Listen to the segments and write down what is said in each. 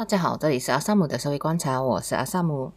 大家好，这里是阿萨姆的社会观察，我是阿萨姆。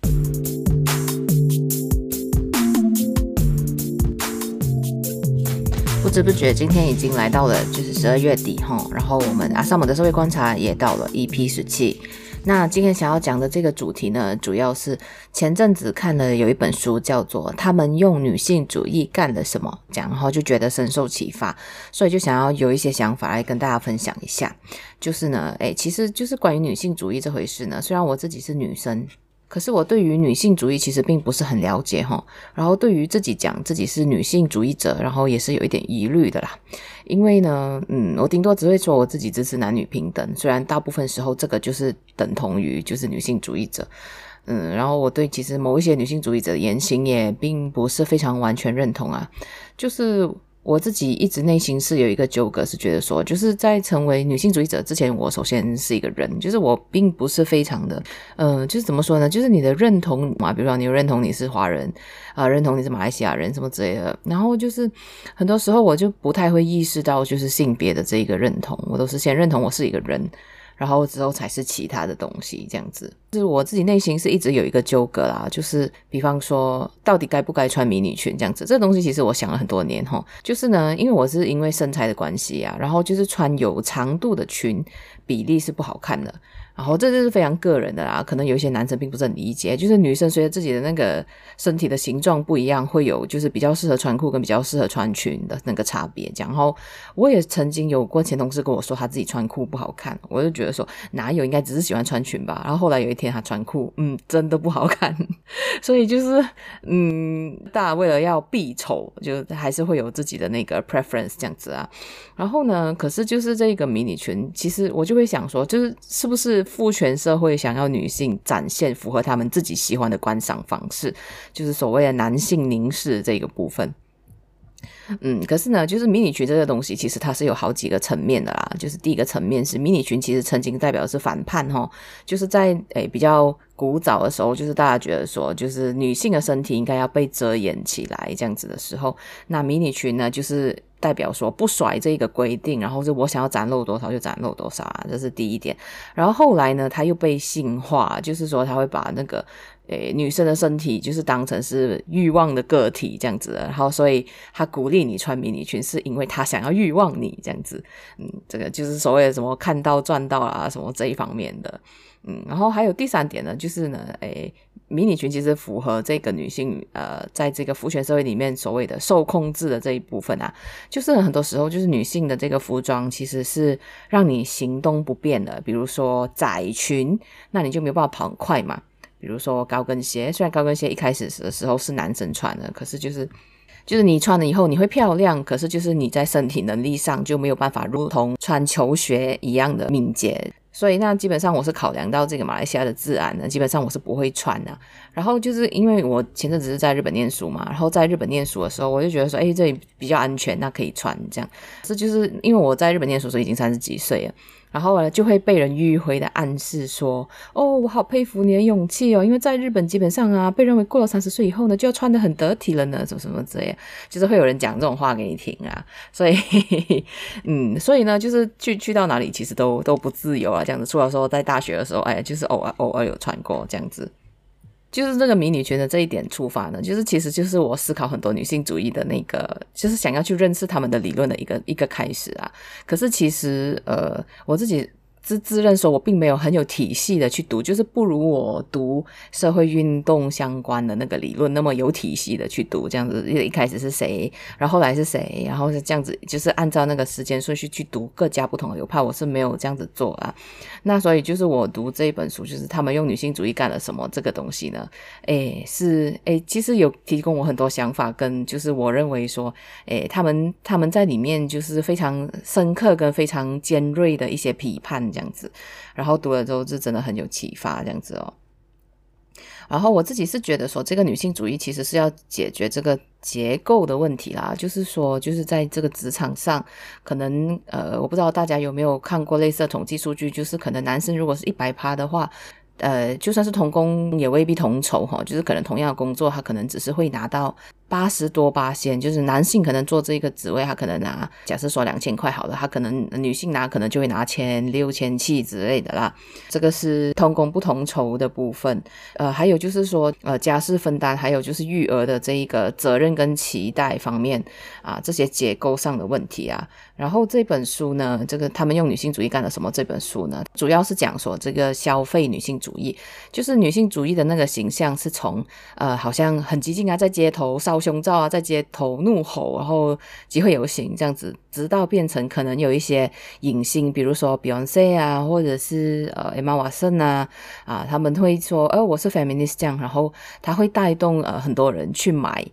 不知不觉，今天已经来到了就是十二月底哈，然后我们阿萨姆的社会观察也到了 EP 时期。那今天想要讲的这个主题呢，主要是前阵子看了有一本书，叫做《他们用女性主义干了什么》，讲然后就觉得深受启发，所以就想要有一些想法来跟大家分享一下。就是呢，诶，其实就是关于女性主义这回事呢，虽然我自己是女生。可是我对于女性主义其实并不是很了解哈，然后对于自己讲自己是女性主义者，然后也是有一点疑虑的啦。因为呢，嗯，我顶多只会说我自己支持男女平等，虽然大部分时候这个就是等同于就是女性主义者，嗯，然后我对其实某一些女性主义者的言行也并不是非常完全认同啊，就是。我自己一直内心是有一个纠葛，是觉得说，就是在成为女性主义者之前，我首先是一个人，就是我并不是非常的，呃，就是怎么说呢？就是你的认同嘛，比如说你认同你是华人啊，认同你是马来西亚人什么之类的，然后就是很多时候我就不太会意识到就是性别的这一个认同，我都是先认同我是一个人。然后之后才是其他的东西，这样子。就是我自己内心是一直有一个纠葛啦，就是比方说，到底该不该穿迷你裙这样子。这东西其实我想了很多年吼，就是呢，因为我是因为身材的关系啊，然后就是穿有长度的裙比例是不好看的。然后这就是非常个人的啦，可能有一些男生并不是很理解，就是女生随着自己的那个身体的形状不一样，会有就是比较适合穿裤跟比较适合穿裙的那个差别。然后我也曾经有过前同事跟我说他自己穿裤不好看，我就觉得说哪有，应该只是喜欢穿裙吧。然后后来有一天他穿裤，嗯，真的不好看。所以就是嗯，大家为了要避丑，就还是会有自己的那个 preference 这样子啊。然后呢，可是就是这个迷你裙，其实我就会想说，就是是不是？父权社会想要女性展现符合他们自己喜欢的观赏方式，就是所谓的男性凝视这个部分。嗯，可是呢，就是迷你裙这个东西，其实它是有好几个层面的啦。就是第一个层面是迷你裙，其实曾经代表的是反叛哦，就是在诶比较古早的时候，就是大家觉得说，就是女性的身体应该要被遮掩起来这样子的时候，那迷你裙呢，就是。代表说不甩这个规定，然后是我想要展露多少就展露多少啊，这是第一点。然后后来呢，它又被性化，就是说它会把那个诶女生的身体就是当成是欲望的个体这样子，然后所以他鼓励你穿迷你裙，是因为他想要欲望你这样子。嗯，这个就是所谓的什么看到赚到啊什么这一方面的。嗯，然后还有第三点呢，就是呢，诶。迷你裙其实符合这个女性，呃，在这个父权社会里面所谓的受控制的这一部分啊，就是很多时候就是女性的这个服装其实是让你行动不便的，比如说窄裙，那你就没有办法跑很快嘛。比如说高跟鞋，虽然高跟鞋一开始的时候是男生穿的，可是就是就是你穿了以后你会漂亮，可是就是你在身体能力上就没有办法如同穿球鞋一样的敏捷。所以那基本上我是考量到这个马来西亚的治安呢，基本上我是不会穿的。然后就是因为我前阵子是在日本念书嘛，然后在日本念书的时候，我就觉得说，诶，这里比较安全，那可以穿这样。这就是因为我在日本念书的时候已经三十几岁了。然后呢，就会被人迂回的暗示说：“哦，我好佩服你的勇气哦，因为在日本基本上啊，被认为过了三十岁以后呢，就要穿的很得体了呢，什么什么之类，就是会有人讲这种话给你听啊。所以，嗯，所以呢，就是去去到哪里其实都都不自由啊，这样子。除了说在大学的时候，哎，就是偶尔偶尔有穿过这样子。”就是这个迷你裙的这一点出发呢，就是其实就是我思考很多女性主义的那个，就是想要去认识他们的理论的一个一个开始啊。可是其实呃，我自己。自自认说，我并没有很有体系的去读，就是不如我读社会运动相关的那个理论那么有体系的去读，这样子。一开始是谁，然后来是谁，然后是这样子，就是按照那个时间顺序去读各家不同的流派，我是没有这样子做啊。那所以就是我读这一本书，就是他们用女性主义干了什么这个东西呢？诶，是诶，其实有提供我很多想法，跟就是我认为说，诶，他们他们在里面就是非常深刻跟非常尖锐的一些批判。这样子，然后读了之后是真的很有启发，这样子哦。然后我自己是觉得说，这个女性主义其实是要解决这个结构的问题啦，就是说，就是在这个职场上，可能呃，我不知道大家有没有看过类似的统计数据，就是可能男生如果是一百趴的话。呃，就算是同工也未必同酬哈，就是可能同样的工作，他可能只是会拿到。八十多八千，就是男性可能做这个职位，他可能拿，假设说两千块好了，他可能女性拿可能就会拿千六千七之类的啦。这个是同工不同酬的部分。呃，还有就是说，呃，家事分担，还有就是育儿的这一个责任跟期待方面啊，这些结构上的问题啊。然后这本书呢，这个他们用女性主义干了什么？这本书呢，主要是讲说这个消费女性主义，就是女性主义的那个形象是从呃，好像很激进啊，在街头烧胸罩啊，在街头怒吼，然后集会游行这样子，直到变成可能有一些影星，比如说 Beyonce 啊，或者是呃 Emma Watson 啊，啊，他们会说，呃，我是 feminist 这样，然后他会带动呃很多人去买。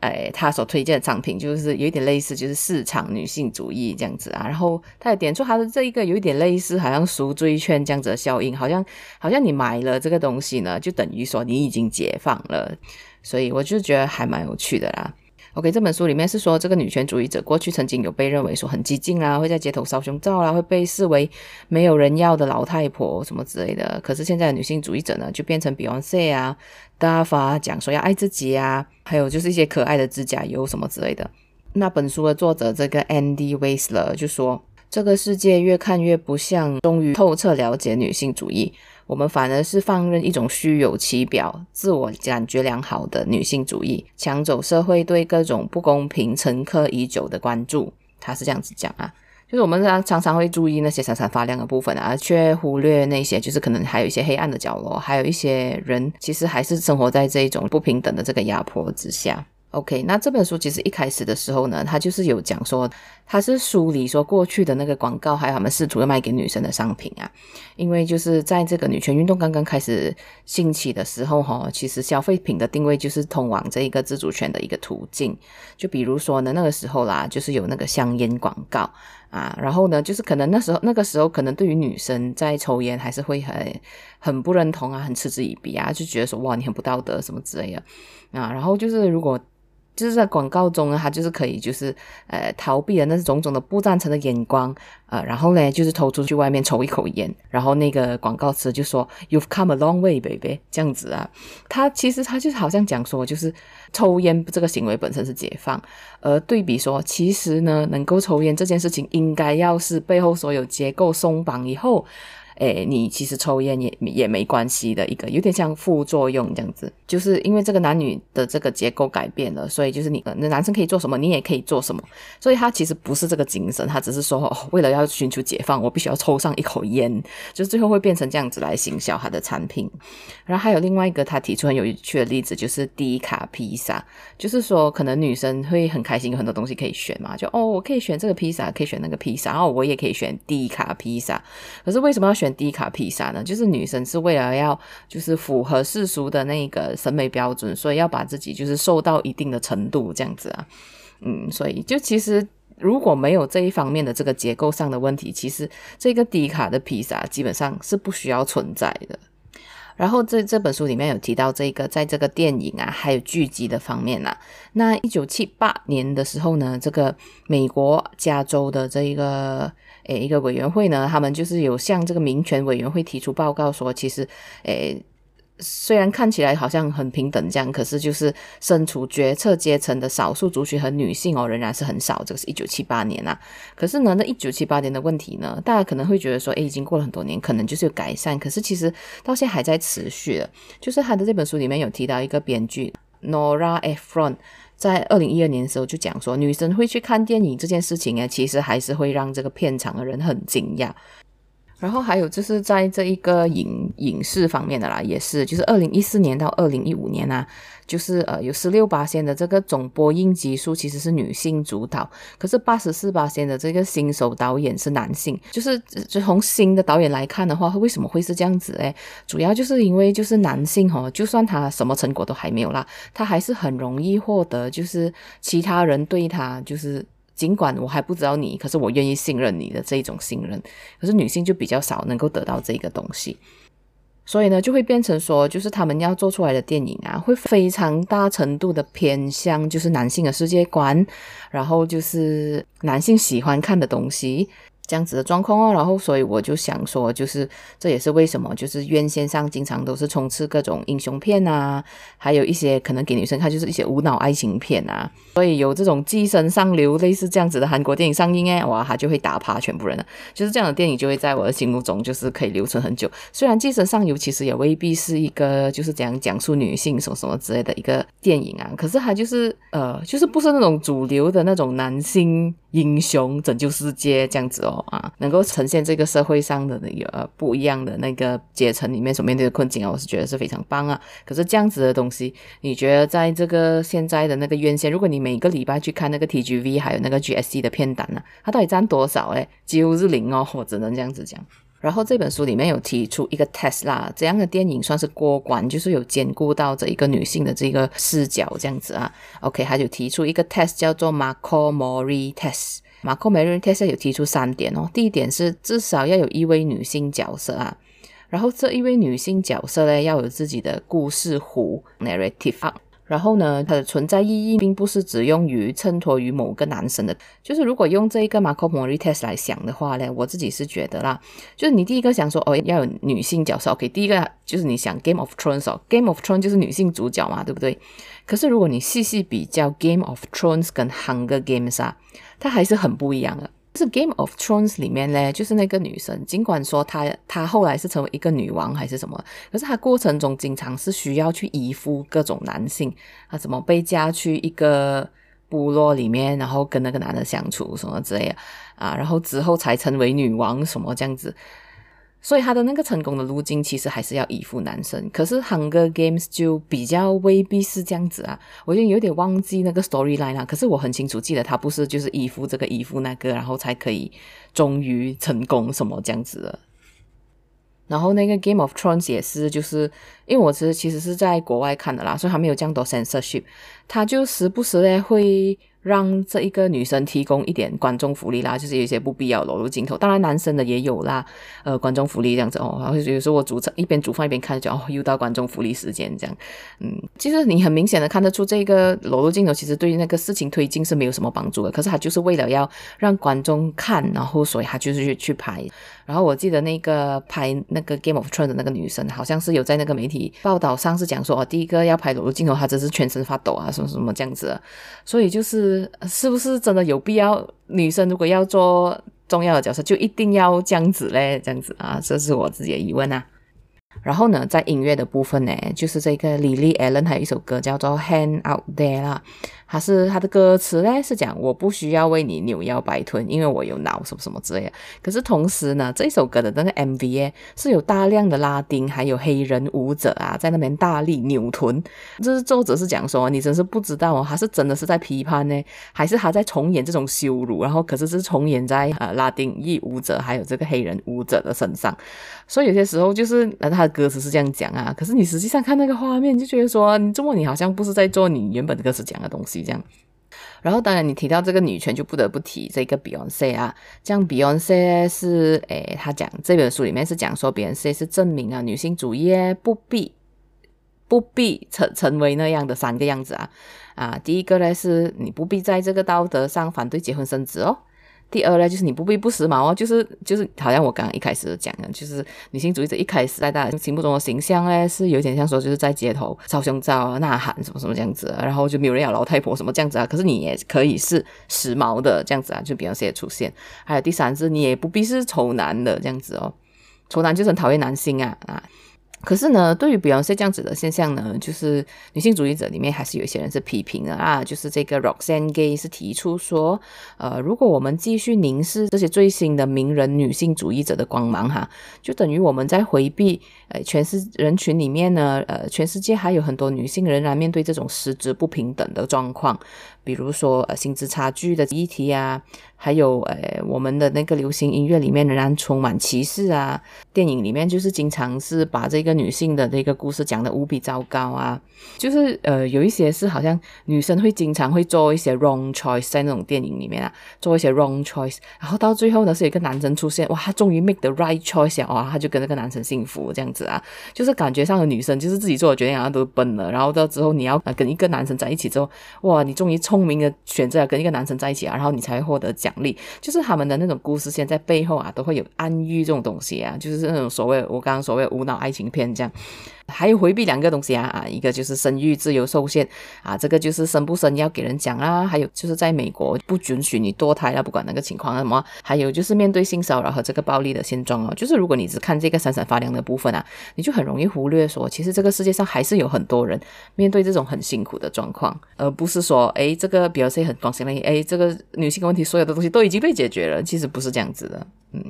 哎，他所推荐的产品就是有一点类似，就是市场女性主义这样子啊。然后他也点出他的这一个有一点类似，好像赎罪券这样子的效应，好像好像你买了这个东西呢，就等于说你已经解放了。所以我就觉得还蛮有趣的啦。OK，这本书里面是说，这个女权主义者过去曾经有被认为说很激进啊，会在街头烧胸罩啦，会被视为没有人要的老太婆什么之类的。可是现在的女性主义者呢，就变成 Beyonce 啊、，Dava 讲说要爱自己啊，还有就是一些可爱的指甲油什么之类的。那本书的作者这个 Andy Weisler 就说，这个世界越看越不像终于透彻了解女性主义。我们反而是放任一种虚有其表、自我感觉良好的女性主义抢走社会对各种不公平沉疴已久的关注。他是这样子讲啊，就是我们常常常会注意那些闪闪发亮的部分啊，却忽略那些就是可能还有一些黑暗的角落，还有一些人其实还是生活在这种不平等的这个压迫之下。OK，那这本书其实一开始的时候呢，它就是有讲说，它是梳理说过去的那个广告，还有他们试图要卖给女生的商品啊。因为就是在这个女权运动刚刚开始兴起的时候，哈，其实消费品的定位就是通往这一个自主权的一个途径。就比如说呢，那个时候啦，就是有那个香烟广告啊，然后呢，就是可能那时候那个时候可能对于女生在抽烟还是会很很不认同啊，很嗤之以鼻啊，就觉得说哇，你很不道德什么之类的啊。然后就是如果就是在广告中呢，他就是可以，就是呃逃避了那种种的不赞成的眼光，呃，然后呢，就是偷出去外面抽一口烟，然后那个广告词就说 "You've come a long way, baby"，这样子啊。他其实他就好像讲说，就是抽烟这个行为本身是解放，而对比说，其实呢，能够抽烟这件事情，应该要是背后所有结构松绑以后。诶，你其实抽烟也也没关系的一个，有点像副作用这样子，就是因为这个男女的这个结构改变了，所以就是你那男生可以做什么，你也可以做什么，所以他其实不是这个精神，他只是说，哦，为了要寻求解放，我必须要抽上一口烟，就是最后会变成这样子来行销他的产品。然后还有另外一个他提出很有趣的例子，就是低卡披萨，就是说可能女生会很开心，有很多东西可以选嘛，就哦，我可以选这个披萨，可以选那个披萨，然后我也可以选低卡披萨，可是为什么要选？低卡披萨呢，就是女生是为了要就是符合世俗的那个审美标准，所以要把自己就是瘦到一定的程度这样子啊，嗯，所以就其实如果没有这一方面的这个结构上的问题，其实这个低卡的披萨基本上是不需要存在的。然后这这本书里面有提到这个，在这个电影啊，还有剧集的方面啊，那一九七八年的时候呢，这个美国加州的这一个诶一个委员会呢，他们就是有向这个民权委员会提出报告说，其实诶。虽然看起来好像很平等这样，可是就是身处决策阶层的少数族群和女性哦，仍然是很少。这个是一九七八年啊，可是呢，那一九七八年的问题呢，大家可能会觉得说，诶，已经过了很多年，可能就是有改善。可是其实到现在还在持续的。就是他的这本书里面有提到一个编剧 Nora Ephron，在二零一二年的时候就讲说，女生会去看电影这件事情啊，其实还是会让这个片场的人很惊讶。然后还有就是在这一个影影视方面的啦，也是就是二零一四年到二零一五年啊，就是呃有十六八仙的这个总播映集数其实是女性主导，可是八十四八仙的这个新手导演是男性，就是就从新的导演来看的话，为什么会是这样子诶？主要就是因为就是男性哦，就算他什么成果都还没有啦，他还是很容易获得就是其他人对他就是。尽管我还不知道你，可是我愿意信任你的这一种信任。可是女性就比较少能够得到这个东西，所以呢，就会变成说，就是他们要做出来的电影啊，会非常大程度的偏向就是男性的世界观，然后就是男性喜欢看的东西。这样子的状况哦，然后所以我就想说，就是这也是为什么，就是院线上经常都是充斥各种英雄片啊，还有一些可能给女生看就是一些无脑爱情片啊，所以有这种寄生上流类似这样子的韩国电影上映哎，哇，它就会打趴全部人了，就是这样的电影就会在我的心目中就是可以留存很久。虽然寄生上流其实也未必是一个就是这样讲述女性什么什么之类的一个电影啊，可是它就是呃，就是不是那种主流的那种男性英雄拯救世界这样子哦。啊，能够呈现这个社会上的那个不一样的那个阶层里面所面对的困境啊，我是觉得是非常棒啊。可是这样子的东西，你觉得在这个现在的那个院线，如果你每个礼拜去看那个 TGV 还有那个 GSC 的片单呢，它到底占多少？诶，几乎是零哦，我只能这样子讲。然后这本书里面有提出一个 test 啦，这样的电影算是过关，就是有兼顾到这一个女性的这个视角这样子啊。OK，他就提出一个 test 叫做 Marco Mori test。马可梅瑞特斯有提出三点哦，第一点是至少要有一位女性角色啊，然后这一位女性角色呢要有自己的故事弧 narrative 啊，然后呢它的存在意义并不是只用于衬托于某个男生的，就是如果用这一个马可梅瑞特斯来想的话呢，我自己是觉得啦，就是你第一个想说哦要有女性角色，OK，第一个就是你想 Game of Thrones 哦，Game of Thrones 就是女性主角嘛，对不对？可是如果你细细比较 Game of Thrones 跟 Hunger Games 啊。它还是很不一样的。是《Game of Thrones》里面呢，就是那个女生，尽管说她她后来是成为一个女王还是什么，可是她过程中经常是需要去依附各种男性，她怎么被嫁去一个部落里面，然后跟那个男的相处什么之类的啊，然后之后才成为女王什么这样子。所以他的那个成功的路径其实还是要依附男生，可是《Hunger Games》就比较未必是这样子啊，我就有点忘记那个 storyline 了。可是我很清楚记得他不是就是依附这个依附那个，然后才可以终于成功什么这样子的。然后那个《Game of Thrones》也是，就是因为我是其实是在国外看的啦，所以还没有这样多 censorship，他就时不时的会。让这一个女生提供一点观众福利啦，就是有一些不必要裸露镜头，当然男生的也有啦，呃，观众福利这样子哦。然后有时候我煮菜一边煮饭一边看，就哦，又到观众福利时间这样。嗯，其实你很明显的看得出这个裸露镜头其实对于那个事情推进是没有什么帮助的，可是他就是为了要让观众看，然后所以他就是去去拍。然后我记得那个拍那个 Game of Thrones 的那个女生，好像是有在那个媒体报道上是讲说，哦，第一个要拍裸露镜头，她真是全身发抖啊，什么什么这样子。所以就是。是不是真的有必要？女生如果要做重要的角色，就一定要这样子嘞？这样子啊，这是我自己的疑问啊。然后呢，在音乐的部分呢，就是这个 Lily Allen 还有一首歌叫做《Hand Out There》啦。还是他的歌词呢是讲我不需要为你扭腰摆臀，因为我有脑什么什么之类的。可是同时呢，这首歌的那个 MV 是有大量的拉丁还有黑人舞者啊在那边大力扭臀。这是作者是讲说，你真是不知道哦，他是真的是在批判呢，还是他在重演这种羞辱？然后可是是重演在呃拉丁裔舞者还有这个黑人舞者的身上。所以有些时候就是他的歌词是这样讲啊，可是你实际上看那个画面，就觉得说你这么你好像不是在做你原本歌词讲的东西。这样，然后当然你提到这个女权，就不得不提这个 Beyonce 啊。这样 Beyonce 是，诶，他讲这本书里面是讲说 Beyonce 是证明啊，女性主义不必不必成成为那样的三个样子啊啊。第一个呢是你不必在这个道德上反对结婚生子哦。第二呢，就是你不必不时髦哦，就是就是，好像我刚刚一开始讲的，就是女性主义者一开始在大家心目中的形象呢，是有点像说就是在街头照胸罩啊、呐喊什么什么这样子，然后就没有人要老太婆什么这样子啊。可是你也可以是时髦的这样子啊，就比方说出现。还有第三是，你也不必是丑男的这样子哦，丑男就是很讨厌男性啊啊。可是呢，对于比方说这样子的现象呢，就是女性主义者里面还是有一些人是批评的啊。就是这个 Roxane Gay 是提出说，呃，如果我们继续凝视这些最新的名人女性主义者的光芒哈，就等于我们在回避，呃，全世人群里面呢，呃，全世界还有很多女性仍然面对这种实质不平等的状况。比如说，呃，薪资差距的议题啊，还有，呃，我们的那个流行音乐里面仍然充满歧视啊。电影里面就是经常是把这个女性的这个故事讲得无比糟糕啊，就是呃有一些是好像女生会经常会做一些 wrong choice 在那种电影里面啊，做一些 wrong choice，然后到最后呢是有一个男生出现，哇，他终于 make the right choice 啊，哇，他就跟那个男生幸福这样子啊，就是感觉上的女生就是自己做的决定好像都笨了，然后到之后你要跟一个男生在一起之后，哇，你终于聪明的选择了跟一个男生在一起啊，然后你才会获得奖励，就是他们的那种故事线在背后啊都会有暗喻这种东西啊，就是那种所谓我刚刚所谓无脑爱情片这样。还有回避两个东西啊啊，一个就是生育自由受限啊，这个就是生不生要给人讲啊，还有就是在美国不允许你堕胎啊，不管那个情况什么，还有就是面对性骚扰和这个暴力的现状哦，就是如果你只看这个闪闪发亮的部分啊，你就很容易忽略说，其实这个世界上还是有很多人面对这种很辛苦的状况，而不是说，哎，这个比如说很光鲜亮丽，哎，这个女性问题所有的东西都已经被解决了，其实不是这样子的，嗯。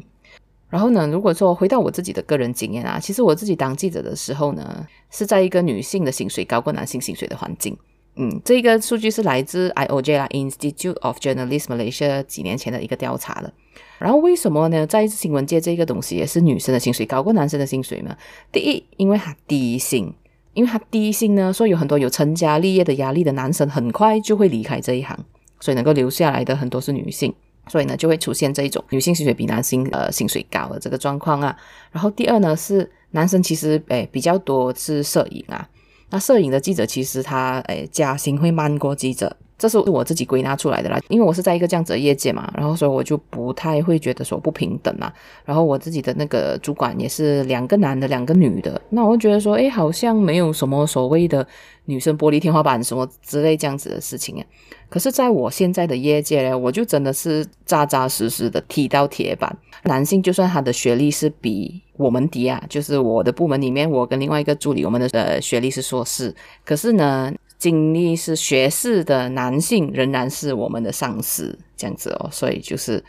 然后呢，如果说回到我自己的个人经验啊，其实我自己当记者的时候呢，是在一个女性的薪水高过男性薪水的环境。嗯，这个数据是来自 IOJ 啦，Institute of Journalist Malaysia 几年前的一个调查了。然后为什么呢？在新闻界这个东西也是女生的薪水高过男生的薪水呢？第一，因为它低薪，因为它低薪呢，所以有很多有成家立业的压力的男生很快就会离开这一行，所以能够留下来的很多是女性。所以呢，就会出现这一种女性薪水比男性呃薪水高的这个状况啊。然后第二呢，是男生其实诶比较多是摄影啊。那摄影的记者其实他诶加薪会慢过记者，这是我自己归纳出来的啦。因为我是在一个这样子的业界嘛，然后所以我就不太会觉得说不平等啊。然后我自己的那个主管也是两个男的，两个女的，那我觉得说，诶好像没有什么所谓的女生玻璃天花板什么之类这样子的事情啊。可是，在我现在的业界呢，我就真的是扎扎实实的踢到铁板。男性就算他的学历是比我们低啊，就是我的部门里面，我跟另外一个助理，我们的呃学历是硕士，可是呢，经历是学士的男性仍然是我们的上司，这样子哦。所以就是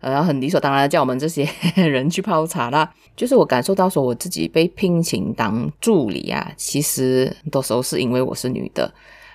呃，很理所当然的叫我们这些 人去泡茶啦。就是我感受到说，我自己被聘请当助理啊，其实很多时候是因为我是女的。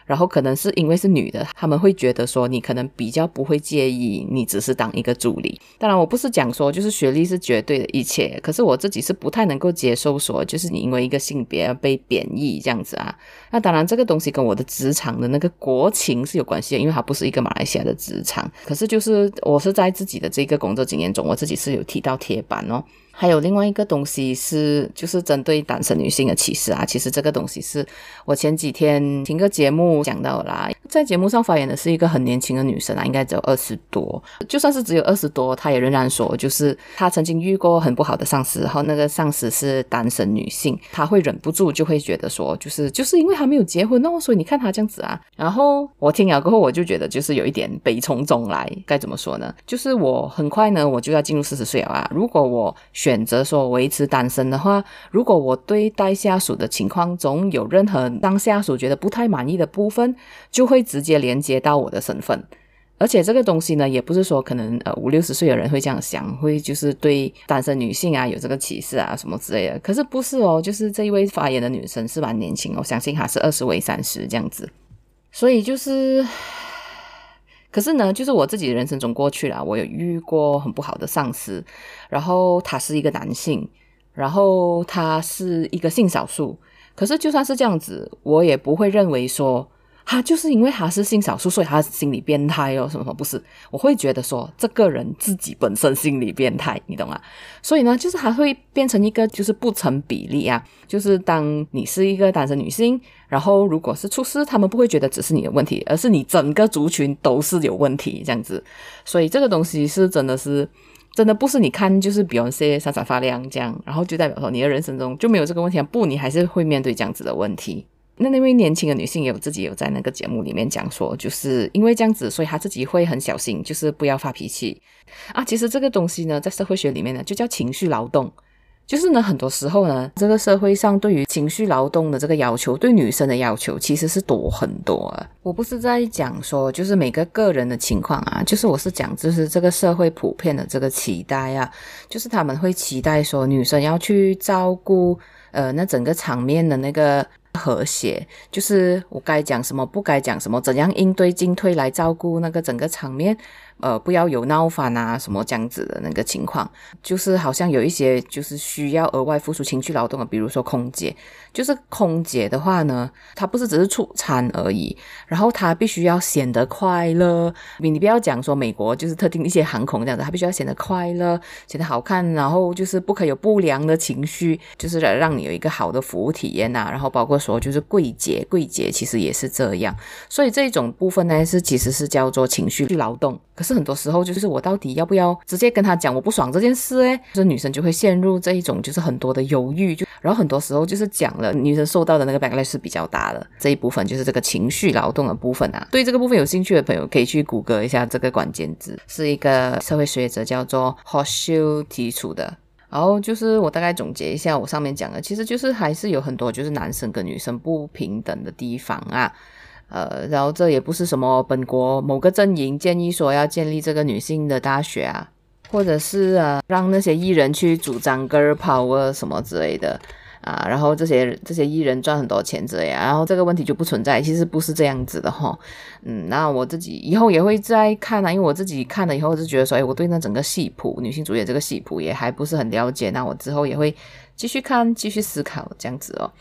然后可能是因为是女的，他们会觉得说你可能比较不会介意你只是当一个助理。当然，我不是讲说就是学历是绝对的一切，可是我自己是不太能够接受说就是你因为一个性别而被贬义这样子啊。那当然，这个东西跟我的职场的那个国情是有关系的，因为它不是一个马来西亚的职场。可是就是我是在自己的这个工作经验中，我自己是有踢到铁板哦。还有另外一个东西是，就是针对单身女性的歧视啊。其实这个东西是我前几天听个节目讲到啦，在节目上发言的是一个很年轻的女生啊，应该只有二十多。就算是只有二十多，她也仍然说，就是她曾经遇过很不好的上司，然后那个上司是单身女性，她会忍不住就会觉得说，就是就是因为她没有结婚哦，所以你看她这样子啊。然后我听了过后，我就觉得就是有一点悲从中来，该怎么说呢？就是我很快呢，我就要进入四十岁了啊。如果我选选择说维持单身的话，如果我对待下属的情况中有任何当下属觉得不太满意的部分，就会直接连接到我的身份。而且这个东西呢，也不是说可能呃五六十岁的人会这样想，会就是对单身女性啊有这个歧视啊什么之类的。可是不是哦，就是这一位发言的女生是蛮年轻，我相信她是二十尾三十这样子。所以就是。可是呢，就是我自己的人生中过去了，我有遇过很不好的上司，然后他是一个男性，然后他是一个性少数。可是就算是这样子，我也不会认为说。他就是因为他是性少数，所以他心理变态哦，什么什么不是？我会觉得说，这个人自己本身心理变态，你懂吗？所以呢，就是还会变成一个就是不成比例啊。就是当你是一个单身女性，然后如果是出事，他们不会觉得只是你的问题，而是你整个族群都是有问题这样子。所以这个东西是真的是真的不是你看就是比方说闪闪发亮这样，然后就代表说你的人生中就没有这个问题？不，你还是会面对这样子的问题。那那位年轻的女性也有自己有在那个节目里面讲说，就是因为这样子，所以她自己会很小心，就是不要发脾气啊。其实这个东西呢，在社会学里面呢，就叫情绪劳动。就是呢，很多时候呢，这个社会上对于情绪劳动的这个要求，对女生的要求其实是多很多。我不是在讲说，就是每个个人的情况啊，就是我是讲，就是这个社会普遍的这个期待啊，就是他们会期待说，女生要去照顾呃，那整个场面的那个。和谐，就是我该讲什么，不该讲什么，怎样应对进退来照顾那个整个场面，呃，不要有闹翻啊什么这样子的那个情况，就是好像有一些就是需要额外付出情绪劳动的，比如说空姐，就是空姐的话呢，她不是只是出餐而已，然后她必须要显得快乐，你你不要讲说美国就是特定一些航空这样子，她必须要显得快乐，显得好看，然后就是不可以有不良的情绪，就是来让你有一个好的服务体验呐，然后包括说就是柜姐，柜姐其实也是这样，所以这种部分呢是其实是叫做情绪劳动，可是。是很多时候，就是我到底要不要直接跟他讲我不爽这件事？诶，就是女生就会陷入这一种，就是很多的犹豫，就然后很多时候就是讲了，女生受到的那个 backlash 是比较大的。这一部分就是这个情绪劳动的部分啊。对这个部分有兴趣的朋友，可以去谷歌一下这个关键字，是一个社会学者叫做 Hoshi 提出的。然后就是我大概总结一下我上面讲的，其实就是还是有很多就是男生跟女生不平等的地方啊。呃，然后这也不是什么本国某个阵营建议说要建立这个女性的大学啊，或者是呃让那些艺人去主张 girl power 什么之类的啊，然后这些这些艺人赚很多钱之类啊，然后这个问题就不存在，其实不是这样子的哈。嗯，那我自己以后也会再看啊，因为我自己看了以后就觉得说，哎，我对那整个戏谱女性主义这个戏谱也还不是很了解，那我之后也会继续看，继续思考这样子哦。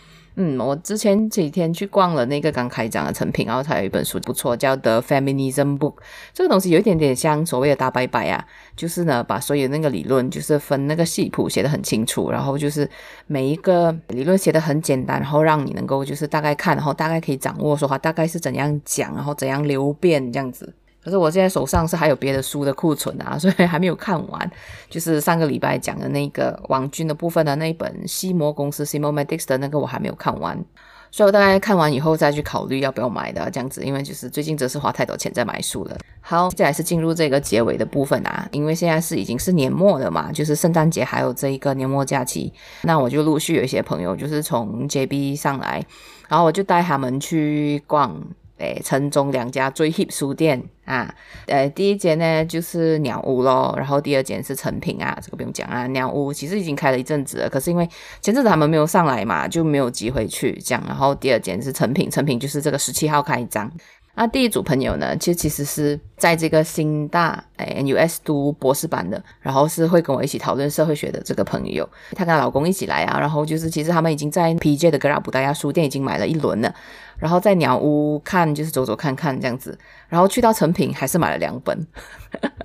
嗯，我之前几天去逛了那个刚开张的诚品，然后它有一本书不错，叫《The Feminism Book》。这个东西有一点点像所谓的大拜拜啊，就是呢把所有那个理论就是分那个系谱写得很清楚，然后就是每一个理论写得很简单，然后让你能够就是大概看，然后大概可以掌握说话大概是怎样讲，然后怎样流变这样子。可是我现在手上是还有别的书的库存啊，所以还没有看完。就是上个礼拜讲的那个网军的部分的那一本西摩公司 Simomedics 的那个我还没有看完，所以我大概看完以后再去考虑要不要买的这样子。因为就是最近真是花太多钱在买书了。好，接下来是进入这个结尾的部分啊，因为现在是已经是年末了嘛，就是圣诞节还有这一个年末假期，那我就陆续有一些朋友就是从 JB 上来，然后我就带他们去逛。诶，城中两家最 hip 书店啊，呃，第一间呢就是鸟屋咯，然后第二间是诚品啊，这个不用讲啊。鸟屋其实已经开了一阵子了，可是因为前阵子他们没有上来嘛，就没有机会去这样。然后第二间是诚品，诚品就是这个十七号开张。那第一组朋友呢，其实其实是在这个新大诶 NUS 读博士班的，然后是会跟我一起讨论社会学的这个朋友，她跟她老公一起来啊，然后就是其实他们已经在 PJ 的格拉布达亚书店已经买了一轮了。然后在鸟屋看，就是走走看看这样子，然后去到诚品还是买了两本，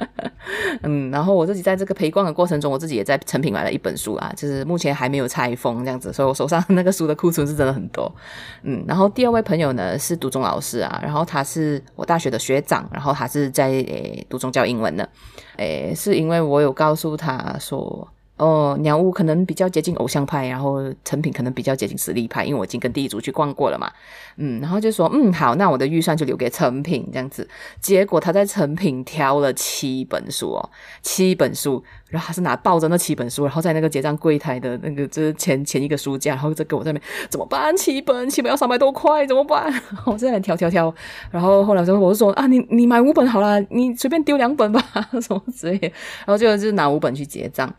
嗯，然后我自己在这个陪逛的过程中，我自己也在诚品买了一本书啊，就是目前还没有拆封这样子，所以我手上那个书的库存是真的很多，嗯，然后第二位朋友呢是读中老师啊，然后他是我大学的学长，然后他是在诶读中教英文的，诶是因为我有告诉他说。哦，鸟屋可能比较接近偶像派，然后成品可能比较接近实力派，因为我已经跟第一组去逛过了嘛。嗯，然后就说，嗯，好，那我的预算就留给成品这样子。结果他在成品挑了七本书哦，七本书，然后他是拿抱着那七本书，然后在那个结账柜台的那个就是前前一个书架，然后就跟我在那边怎么办？七本，七本要三百多块，怎么办？我在那挑挑挑，然后后来就我就说啊，你你买五本好了，你随便丢两本吧，什么之类的。然后就就拿五本去结账。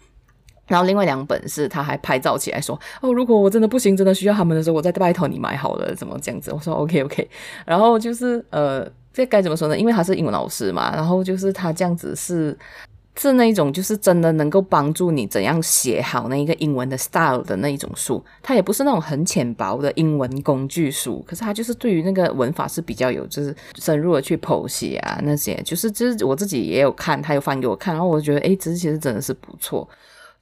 然后另外两本是他还拍照起来说哦，如果我真的不行，真的需要他们的时候，我再拜托你买好了，怎么这样子？我说 OK OK。然后就是呃，这该怎么说呢？因为他是英文老师嘛，然后就是他这样子是是那一种，就是真的能够帮助你怎样写好那一个英文的 style 的那一种书。他也不是那种很浅薄的英文工具书，可是他就是对于那个文法是比较有，就是深入的去剖析啊那些，就是就是我自己也有看，他有翻给我看，然后我觉得诶，这其实真的是不错。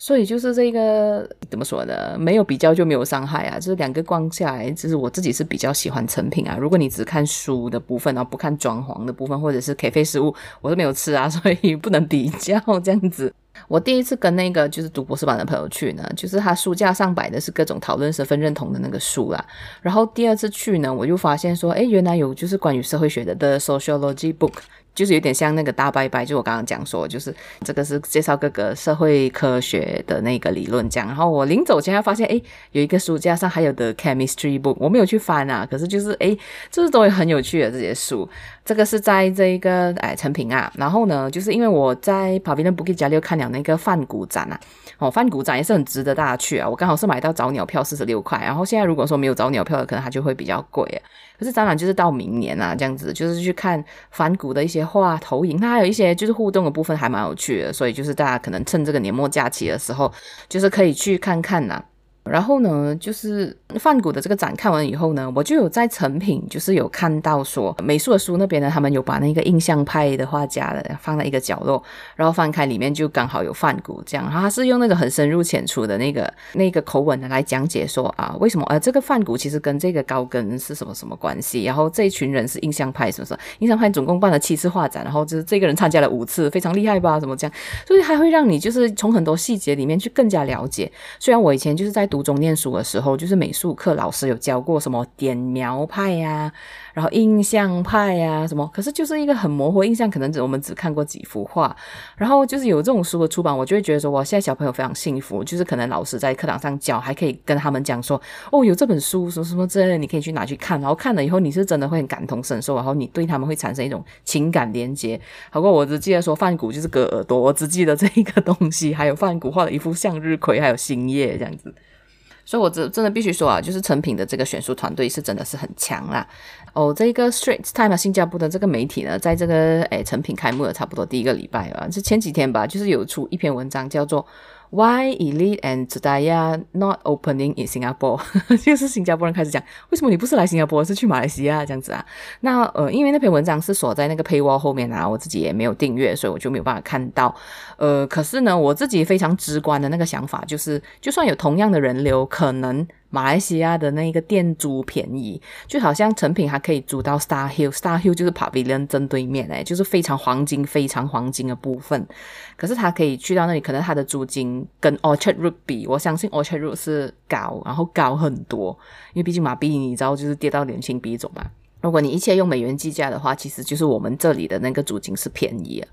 所以就是这个怎么说呢？没有比较就没有伤害啊！就是两个逛下来，就是我自己是比较喜欢成品啊。如果你只看书的部分，然后不看装潢的部分，或者是 cafe 食物，我都没有吃啊，所以不能比较这样子。我第一次跟那个就是读博士班的朋友去呢，就是他书架上摆的是各种讨论身份认同的那个书啦。然后第二次去呢，我就发现说，诶，原来有就是关于社会学的的 sociology book。就是有点像那个大拜拜，就我刚刚讲说，就是这个是介绍各个社会科学的那个理论这样。然后我临走前还发现，诶，有一个书架上还有的 chemistry book，我没有去翻啊，可是就是诶，就是都会很有趣的这些书。这个是在这一个哎成品啊，然后呢，就是因为我在 Pavilion b u k i j a l i 看了那个梵谷展啊，哦，翻古展也是很值得大家去啊。我刚好是买到早鸟票四十六块，然后现在如果说没有早鸟票的，可能它就会比较贵。可是展览就是到明年啊，这样子就是去看反古的一些画投影，它还有一些就是互动的部分还蛮有趣的，所以就是大家可能趁这个年末假期的时候，就是可以去看看呐、啊。然后呢，就是梵谷的这个展看完以后呢，我就有在成品，就是有看到说美术的书那边呢，他们有把那个印象派的画家的放在一个角落，然后翻开里面就刚好有梵谷这样，他是用那个很深入浅出的那个那个口吻的来讲解说啊，为什么呃这个梵谷其实跟这个高更是什么什么关系，然后这一群人是印象派，是不是？印象派总共办了七次画展，然后就是这个人参加了五次，非常厉害吧？怎么这样？所以还会让你就是从很多细节里面去更加了解。虽然我以前就是在。读中念书的时候，就是美术课老师有教过什么点描派呀、然后印象派呀、啊，什么，可是就是一个很模糊印象，可能只我们只看过几幅画，然后就是有这种书的出版，我就会觉得说，哇，现在小朋友非常幸福，就是可能老师在课堂上教，还可以跟他们讲说，哦，有这本书，什么什么之类的，你可以去拿去看，然后看了以后，你是真的会很感同身受，然后你对他们会产生一种情感连接。好过我只记得说梵谷就是割耳朵，我只记得这一个东西，还有梵谷画了一幅向日葵，还有星夜这样子。所以，我真真的必须说啊，就是成品的这个选书团队是真的是很强啦。哦，这个 Straight Time 新加坡的这个媒体呢，在这个诶成品开幕了差不多第一个礼拜吧，是前几天吧，就是有出一篇文章叫做。Why Elite and Zudaya not opening in Singapore？就是新加坡人开始讲，为什么你不是来新加坡，是去马来西亚这样子啊？那呃，因为那篇文章是锁在那个 paywall 后面啊，我自己也没有订阅，所以我就没有办法看到。呃，可是呢，我自己非常直观的那个想法就是，就算有同样的人流，可能。马来西亚的那个店租便宜，就好像成品还可以租到 Star Hill，Star Hill 就是 Pavilion 正对面诶，就是非常黄金、非常黄金的部分。可是他可以去到那里，可能他的租金跟 Orchard Road 比，我相信 Orchard Road 是高，然后高很多，因为毕竟马币你知道就是跌到连新币种嘛。如果你一切用美元计价的话，其实就是我们这里的那个租金是便宜。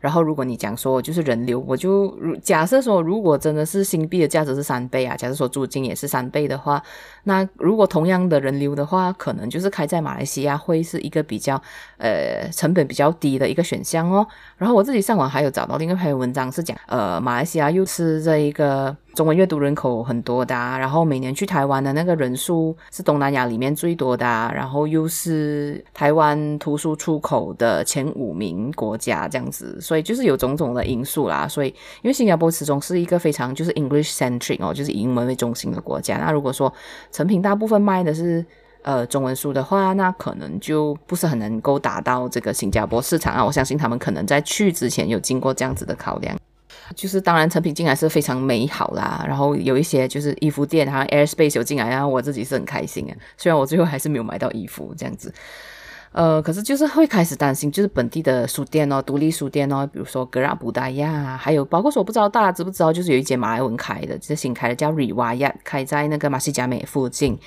然后，如果你讲说就是人流，我就如假设说，如果真的是新币的价值是三倍啊，假设说租金也是三倍的话，那如果同样的人流的话，可能就是开在马来西亚会是一个比较呃成本比较低的一个选项哦。然后我自己上网还有找到另外一篇文章是讲，呃，马来西亚又是这一个中文阅读人口很多的啊，然后每年去台湾的那个人数是东南亚里面最多的啊，然后又是台湾图书出口的前五名国家这样子。所以就是有种种的因素啦，所以因为新加坡始终是一个非常就是 English centric 哦，就是以英文为中心的国家。那如果说成品大部分卖的是呃中文书的话，那可能就不是很能够达到这个新加坡市场啊。我相信他们可能在去之前有经过这样子的考量。就是当然成品进来是非常美好啦，然后有一些就是衣服店，好像 Airspace 有进来，然后我自己是很开心啊。虽然我最后还是没有买到衣服这样子。呃，可是就是会开始担心，就是本地的书店哦，独立书店哦，比如说格拉布达亚，还有包括说我不知道大家知不知道，就是有一间马来文开的，就是新开的叫里瓦亚开在那个马西加美附近。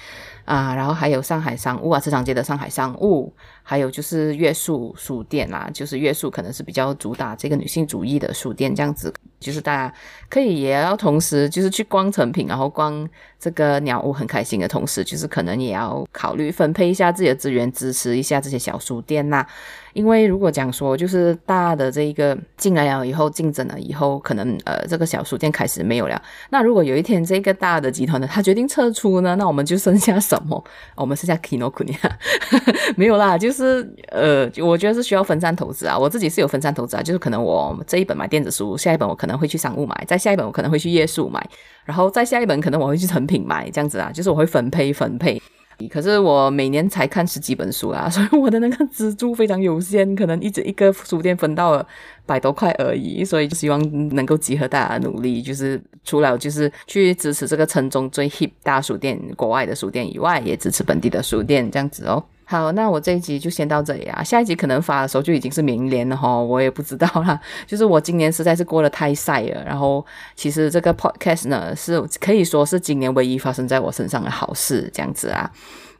啊，然后还有上海商务啊，市场街的上海商务，还有就是月树书店啦，就是月树可能是比较主打这个女性主义的书店这样子。就是大家可以也要同时就是去逛成品，然后逛这个鸟屋很开心的同时，就是可能也要考虑分配一下自己的资源，支持一下这些小书店呐。因为如果讲说就是大的这一个进来了以后竞争了以后，可能呃这个小书店开始没有了。那如果有一天这个大的集团呢，他决定撤出呢，那我们就剩下什么？我们剩下 Kinokuniya 没有啦，就是是呃，我觉得是需要分散投资啊。我自己是有分散投资啊，就是可能我这一本买电子书，下一本我可能会去商务买，再下一本我可能会去夜书买，然后再下一本可能我会去诚品买，这样子啊，就是我会分配分配。可是我每年才看十几本书啊，所以我的那个资助非常有限，可能一直一个书店分到了百多块而已，所以就希望能够集合大家的努力，就是除了就是去支持这个城中最 hip 大书店、国外的书店以外，也支持本地的书店这样子哦。好，那我这一集就先到这里啊。下一集可能发的时候就已经是明年了齁，我也不知道啦。就是我今年实在是过得太晒了，然后其实这个 podcast 呢是可以说是今年唯一发生在我身上的好事，这样子啊。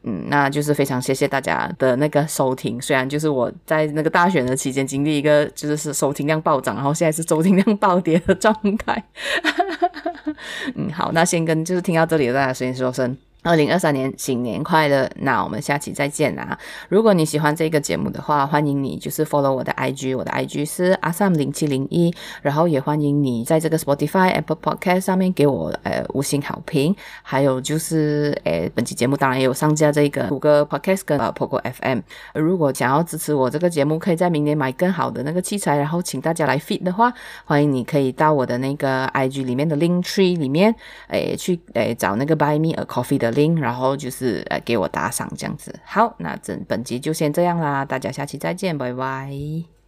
嗯，那就是非常谢谢大家的那个收听。虽然就是我在那个大选的期间经历一个就是是收听量暴涨，然后现在是收听量暴跌的状态。嗯，好，那先跟就是听到这里的大家先说声。二零二三年新年快乐！那我们下期再见啊！如果你喜欢这个节目的话，欢迎你就是 follow 我的 IG，我的 IG 是阿 Sam 零七零一，然后也欢迎你在这个 Spotify、Apple Podcast 上面给我呃五星好评。还有就是诶，本期节目当然也有上架这个谷歌 Podcast 跟呃 Pogo FM。如果想要支持我这个节目，可以在明年买更好的那个器材，然后请大家来 feed 的话，欢迎你可以到我的那个 IG 里面的 Link Tree 里面，诶去诶找那个 Buy Me a Coffee 的。然后就是呃给我打赏这样子，好，那整本集就先这样啦，大家下期再见，拜拜。